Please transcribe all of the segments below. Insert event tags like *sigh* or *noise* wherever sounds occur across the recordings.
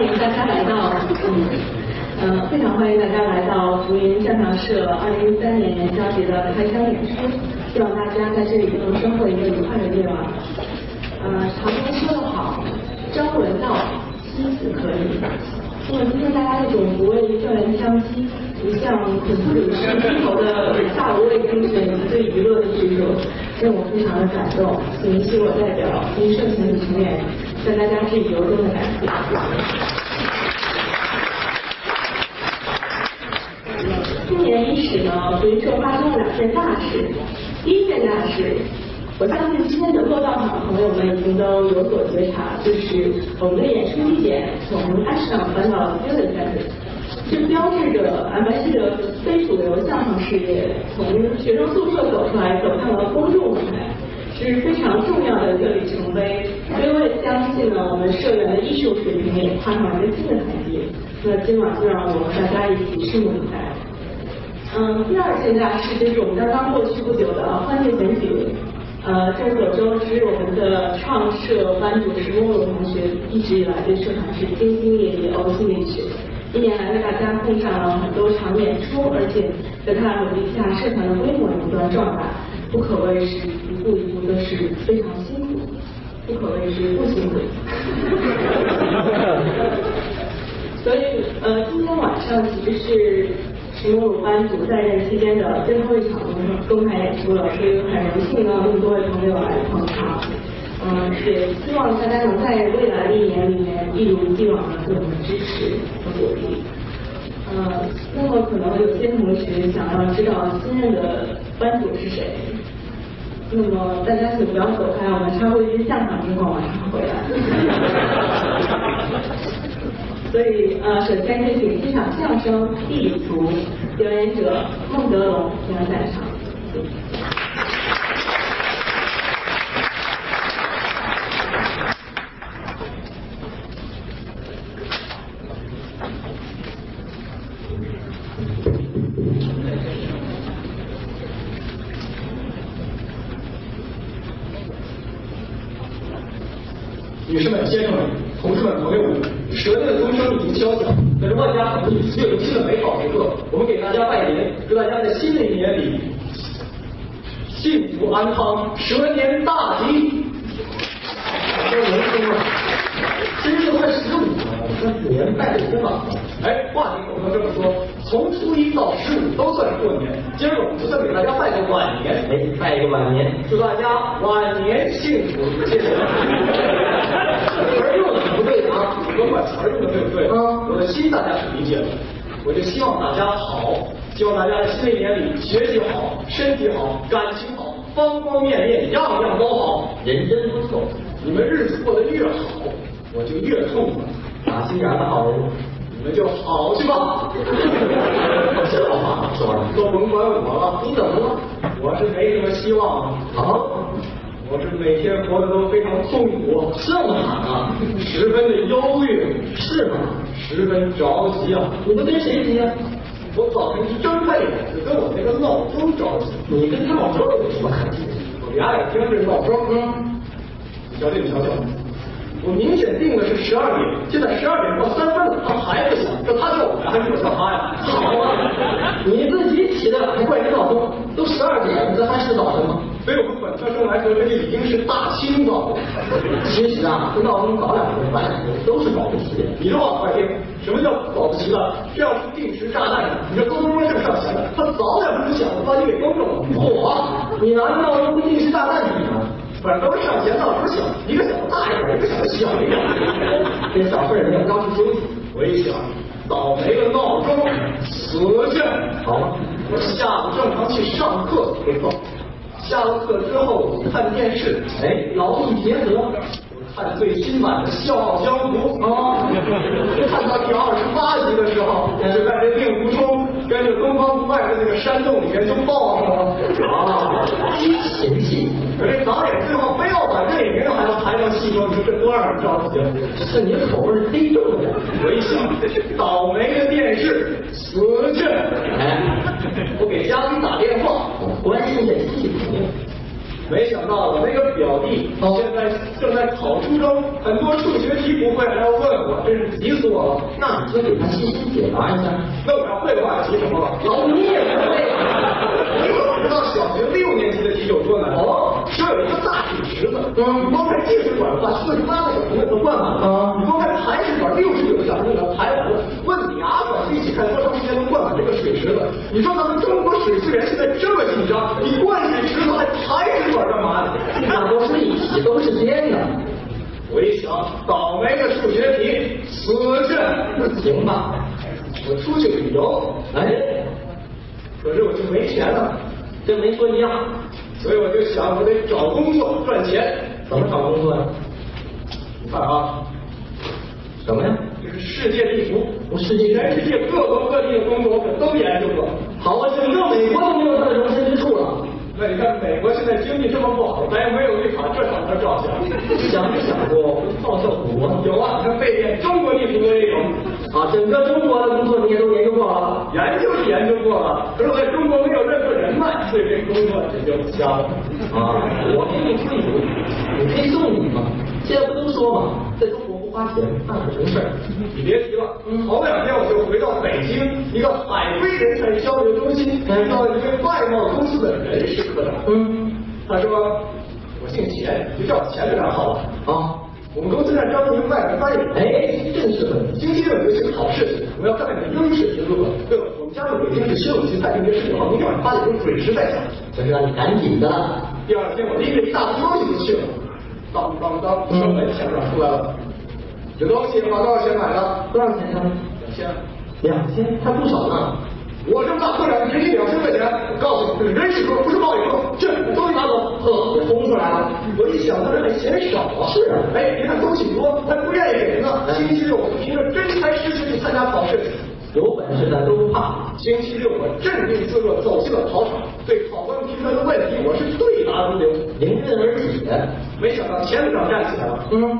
欢迎大家来到，嗯，呃，非常欢迎大家来到福音相声社二零一三年元宵节的开箱演出，希望大家在这里都能收获一个愉快的夜晚。呃，常言说得好，朝闻道，夕死可矣。那么今天大家这种不畏正人枪击，不向恐怖主义低头的大无畏精神以及对娱乐的执着，让我非常的感动。请请我代表福音社全体成员向大家致以由衷的感谢。今年伊始呢，福音社发生了两件大事。第一件大事，我相信今天能够到场的朋友们已经都有所觉察，就是我们的演出地点从安市场搬到了 v i l l a g 这标志着 M I C 的非主流相声事业从学生宿舍走出来，走向了公众舞台，是非常重要的一个里程碑。所以我也相信呢，我们社员的艺术水平也踏上了一个新的台阶。那今晚就让我们大家一起拭目以待。嗯，第二件大事就是我们刚刚过去不久的欢庆选举。呃，众所周知，我们的创社班主石梦龙同学一直以来对社团是兢兢业业、呕心沥血。一年来为大家奉上了很多场演出，而且在他努力下，社团的规模也不断壮大，不可谓是一步一步都是非常辛苦，不可谓是不辛苦。*laughs* 所以，呃，今天晚上其实是石梦鲁班主在任期间的最后一场公开演出了，所以很荣幸呢，那么多位朋友来捧场。嗯，也希望大家能在未来的一年里面一如既往的对我们支持和鼓励。呃，那么可能有些同学想要知道新任的班主是谁，那么大家请不要走开，我们稍后一句相声之后马上回来。*laughs* 所以呃，首先就请欣赏相声《地理图》，表演者孟德龙将上场。女们、先生们、同志们、朋友们，蛇年的钟声已经敲响，在这万家红庆、月如新的美好时刻，我们给大家拜年，祝大家在新的一年里幸福安康，蛇年大吉。说年终了，今天都快十五了，我说年拜个空了。哎，话题不能这么说，从初一到十五都算是过年。今儿我们就算给大家拜个晚年，哎，拜一个晚年，祝大家晚年幸福。谢谢。词儿用的不对啊，甭管词儿用的对不对，啊我的心大家是理解的。我就希望大家好，希望大家在新的一年里学习好，身体好，感情好，方方面面样样都好。人真不错，你们日子过得越好，我就越痛快。打心眼儿的好人。你们就好去吧。这 *laughs* 话说的，都甭管我了，你怎么了？我是没什么希望啊，我是每天活得都非常痛苦，这么惨啊？十分的忧郁，是吗？十分着急啊！你们跟谁急啊？我早晨一睁开眼就跟我那个闹钟着急。你跟闹钟有什么可急的？我俩眼听这闹钟，嗯，你瞧这，你瞧瞧，我明显定的是十二点，现在十二点过三分了，他还不响，这他叫我，还是我叫他呀？好啊，你自己起的还怪人闹钟，都十二点了，这还是早晨吗？所以我们本科生来说，这就已经是大清早了。其实啊，这闹钟早两分晚两分都是保不齐的。你这话快听，什么叫保不齐了？这要是定时炸弹，你这咚咚咚这么上弦的，它早两分钟响了，把你给崩着了。嚯，你拿着闹钟定时炸弹比？反正都是上弦闹钟响，一个小大一点，一个小的小一点。这小事人要刚去休息。我一想，倒霉的闹钟，死去！好了，我下午正常去上课，没错。下了课之后看电视，哎，劳逸结合。看最新版的《笑傲江湖》哦，看到第二十八集的时候，就在这令狐冲跟着东方不败的那个山洞里面就抱上了。啊，激情戏。可这导演最后非要把这里面还要排到戏装，你说这多让人着急啊！是你口味忒重了。我一想，倒霉的电视，死去！哎，我给家里打电话，关心这戏朋友。没想到我那个表弟现在正在考初中，很多数学题不会还要问我，真是急死我了。那你就给他细心解答一下。那我要会的话，急什么了？老你也不会。你可不知道小学六年级的题有多难哦。这有一个大水池子，嗯，你光看进水管的话，四十八个小朋友都灌满了。啊。你光看排水管，六十九个小朋友排满了。问你牙管一起看多长时间能灌满这个水池子？你说咱们中国水资源现在这么紧张，你灌水池子还排水管干嘛呢？那都是一体，都是尖的。我一想，倒霉的数学题，死阵，行吧？我出去旅游，哎，可是我就没钱了，跟没说一样。所以我就想，我得找工作赚钱。怎么找工作呀？你看啊，什么呀？这是世界地图，我世界全世界各国各地的工作我可都研究过。好啊，整个美国都没有它的容身之处了。那你看美国现在经济这么不好，咱也没有一场，这上哪照相？想没想过报效祖国？有啊，你看背面中国地图我也有。啊，整个中国的工作你也都研究过了？研究是研究过了，可是我在中国没有任何人脉，所以这工作这就瞎了。啊，我给你出一主意，你可以送你吗。现在不都说嘛，在中国不花钱办不成事儿。你别提了，头两天我就回到北京一个海归人才交流中心，遇到一位外贸公司的人事科长。嗯，他说我姓钱，就叫我钱科长好了。啊，我们公司在招一名外来翻译。哎，正是很星期六有一次考试，我要看看你的英式题如何。对吧，们家的北京市十五区太平街十九号，明天晚上八点钟准时在场。这是让你赶紧的。第二天我拎着一大堆东西就去了，当当当，车门钱长出来了，有东西花多少钱买的？多少钱呢？两千。两千，还不少呢。我这么大科长，给你两千块钱，我告诉你，人事科不是贸易科，这东西拿走。呵，也轰出来了。我一想，他这还嫌少啊。是啊，哎，你看东西多，他不愿意给人呢。星期六凭着真才实学去参加考试，有本事咱都不怕。星期六我镇定自若走进了考场，对考官提出来的问题我是对答如流，迎刃而解。没想到前部长站起来了，嗯，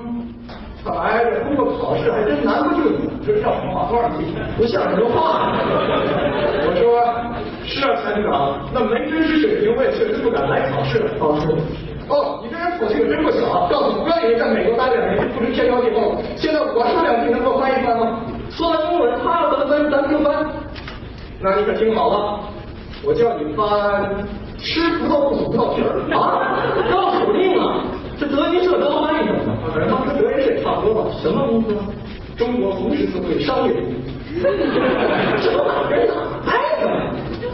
看来这通过考试还真难不住你，这让我们花多少钱？不像人话。我说是啊，前部长，那没真实水平，我也确实不敢来考试了。哦，是。哦，你这人口气可真不小啊！告诉你，不要以为在美国待两年就不知天高地厚了。现在我说两句，能给我翻一翻吗？说完中文，他要怎么翻，咱们就翻。那你可听好了，我叫你翻吃葡萄不吐葡萄皮儿啊，绕口令啊！这德云社招翻译什么的？反正当时德云社也差不多吧。什么公司？中国红十字会商业部。*laughs* 这都哪跟哪挨着？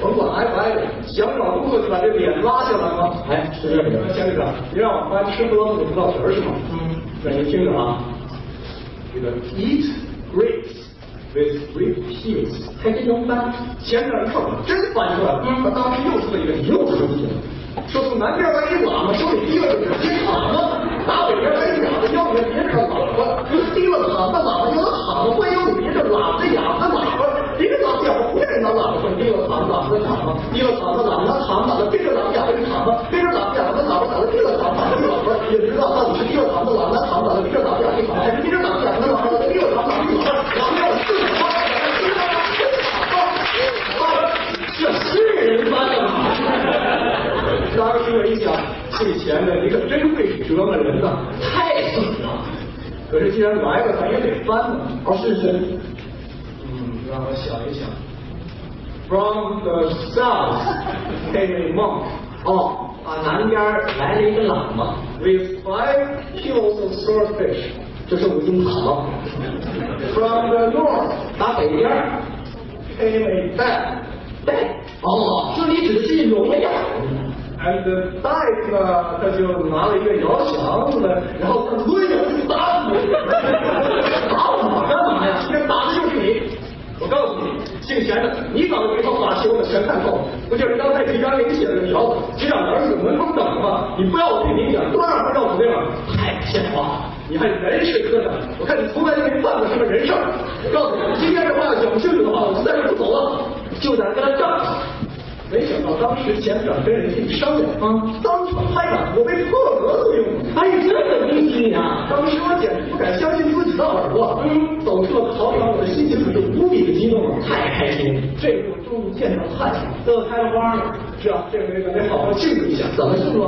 甭管挨不挨着，想找工作就把这脸拉下来吗？哎，是这个。先生，您，让我翻吃葡萄不吐葡萄皮儿是吗？嗯。那您听着啊，这个 eat grapes with grape peels，还真能翻。前面一看，真翻出来了。嗯。他当时又出了一个，又说一个，说从南边来一喇嘛，手里提了个金喇嘛，打北边来一哑巴，腰里别着个喇叭，提了喇叭，喇叭有了喇叭会有别着喇叭哑巴喇叭，别着喇叭不愿意拿喇叭，说提了喇叭喇叭的喇叭，提了喇叭喇叭拿喇叭的，别着喇叭哑巴的喇叭，你可真会折磨人呐，太损了。可是既然来了，咱也得翻呢。哦，是是。嗯，让我想一想。From the south came a monk. 哦，啊，南边来了一个喇嘛 with five kilos of swordfish. 这是五斤塔。From the north 打北边 came a bat. 对，哦，这里指的是聋 And the bat 呢，他就拿了一个摇响子，然后他抡着就打我。打我干嘛呀？今天打的就是你。我告诉你，姓钱的，你搞的这套法器我可全看透了，不就是刚才提纲领写的条子，局长儿子门口等着吗？你不要我对你讲，多让他绕口令，太骗话！你还人事科长，我看你从来就没办过什么人事。我告诉你，今天这话要讲清楚的话，我就在这不走了，就在跟他。到当时钱部长跟人一商量，啊，当场拍板，我被破格录用了。哎，这个明星啊！当时我简直不敢相信自己的耳朵。嗯，走出了考场，我的心情可是无比的激动啊，太开心，这回我终于见到太阳，乐开了花了。是啊，这回咱得好好庆祝一下。怎么庆祝？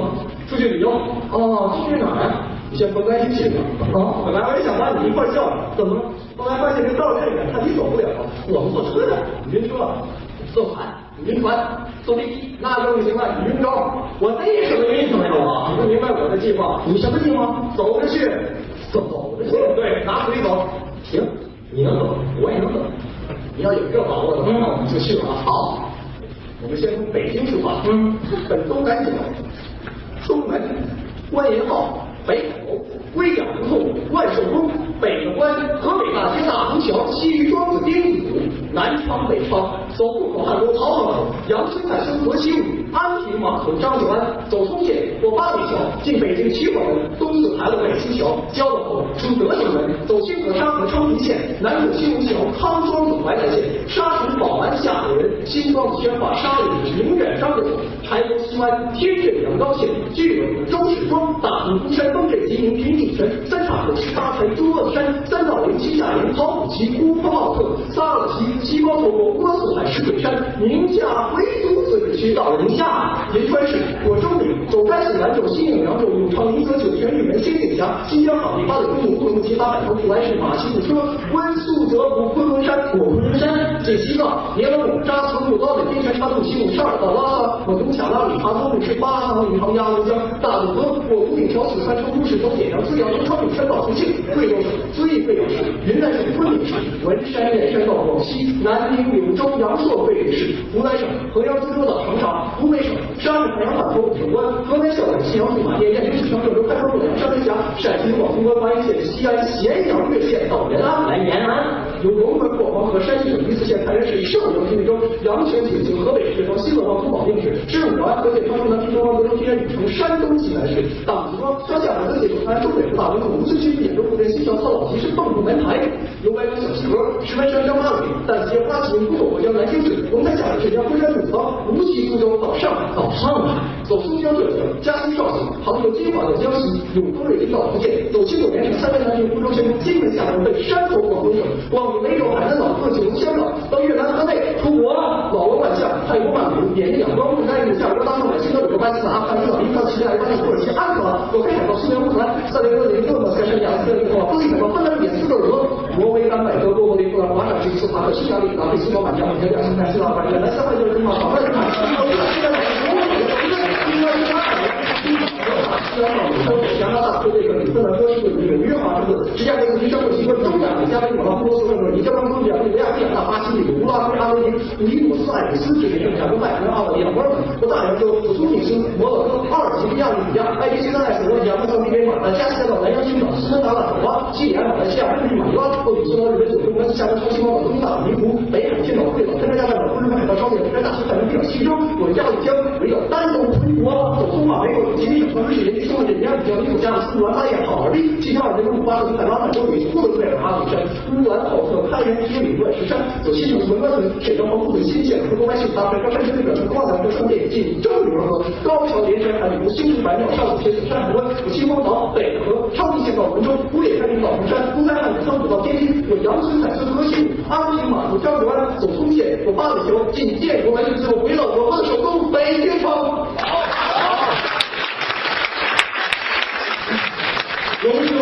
出去旅游。哦，去哪儿啊？你先甭担心去吧。啊本来我也想把你一块儿叫，怎么了？后来发现这道这远，怕你走不了，我们坐车的，晕车，坐船，晕船，坐飞机。那更不行了，你晕着。我那什么意思没有啊？你不明白我的计划？你什么计划？走着去，走着去。对，拿腿走。行，你能走，我也能走。你要有这把握的话，嗯那我们就去了啊。好，我们先从北京出发，嗯，奔东南角，东门、关银号、北口、归养胡同、万寿宫、北个关、河北大街大虹桥、西域庄子、丁北方，走户口汉沟曹河口、阳春泰生河西路、安平码头张九安，走通县过八里桥，进北京齐火门，东四牌楼北新桥，交道口出德胜门，走清河沙河昌平县，南过新虹桥、康庄子淮南县，沙城宝安下河人，新庄子宣化沙岭宁远张家口，柴沟西湾天镇阳高县，巨尾周氏庄，大同孤山东镇吉林平地城，三岔口十八城朱恶山，三道陵七下陵陶普旗乌峰奥特，萨尔旗西光头国波斯海石嘴山，宁夏回族自治区到了宁夏，银川市我州里走开市兰州西宁扬州永昌临泽酒泉玉门新定峡，新疆好地八里公路乌鲁木齐八百头普安市马西的车，温宿泽湖昆仑山果昆仑山，进西藏聂勒木扎村路高的边泉插渡西路沙尔到拉萨，我从卡拉里哈多路是巴桑银行鸭绿江大渡河，我从顶桥四川成都市从点上资阳从昌平山到重庆，贵州省遵义贵阳市，云南省昆明市，文山燕山到广西，南宁柳州阳朔桂林市，湖南省衡阳株洲到长沙，湖北省沙市海洋码头武关，河南孝感信阳驻马店燕京市城郑州开封洛阳山门峡，陕西广东关华阴县西安咸阳岳县到延安，来延安。由龙门过黄河，山西省榆次县太原市以上游平州，阳泉景行河北市从新乐坊通保定市，知武安河县昌平南平东方德州平安禹城山东济南市，党子庄乡下河界九安中北部大文口无锡区兖州古镇西桥操老集市蚌埠门台，由外关小西河，石门山张八里，淡街花旗古董国江南京市，龙潭下镇镇江昆山土仓，无锡苏州到上海到上海，走松江浙江，嘉兴绍兴，杭州金华到江西，永丰瑞金到福建，走青果连城三湾南平福州宣州金门厦门奔山头广东省，广东梅州海南岛各九龙香港，到越南河内出国，老挝万象，泰国曼谷，缅甸仰光，不丹印度夏威夷大上海，新加坡巴基斯坦阿富汗伊朗伊朗叙利亚巴基土耳其安卡拉，我开海到苏联乌克兰，塞内俄林顿莫斯科圣亚斯特里克，波利海到芬兰缅斯特尔，挪威丹麦德国柏林布兰华沙吉斯塔克匈牙利拿贝西罗马尼亚蒙特利尔新西兰巴西南三万就是什么？好汉人看，我们现在应该是加拿大对这个里芬兰哥是纽约华盛顿，芝加哥自己生活习惯，中亚加美马拉波罗斯问尼加拉瓜、利亚利维亚、利亚大巴西、里乌拉圭、阿根廷、尼古斯、艾比斯、智利、圣加哥、麦克澳大利亚、摩尔本、大洋洲、土突尼斯、摩洛哥、阿尔及利亚、利比亚、埃及、西南爱斯罗亚、莫桑比克、马加斯加到南洋群岛、斯门达拉、爪哇、西里、马来西亚、日本、马尼拉、欧里斯岛、日本、九州、关西、厦门、长崎、马岛、东大、尼湖、北海、青岛、贵岛、三加亚半岛、日本海盗、朝鲜、山大、西太平洋、西洲、我加里江、围绕丹东、回国、走通马、美国、吉林省、河北市、延吉、松山、镇江、江、尼古加的斯兰、巴彦、好尔滨、七条二人路、巴勒斯坦、拉曼州、旅、呼伦贝尔、阿里山、乌兰浩特、开原、铁岭、乱石山，走西部文官村、沈阳、黄埔、新县、河东、安庆、大山、山西代表城、花兰、和顺店、晋州、女儿河、高桥、连山、海湖、新竹、白庙、上、铁、山海关、有秦皇岛、北河、昌平县到文州、乌野、开平到红山、东山、汉口、仓埔到天津，有阳春、海村、河西路、安平码头、张九安，走通县，有八里桥，进建国门，最后回到我们的首都北京城。同志们，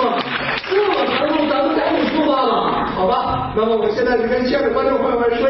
这么长路，咱们赶紧出发了，好吧？那么我现在就跟亲爱的观众朋友们说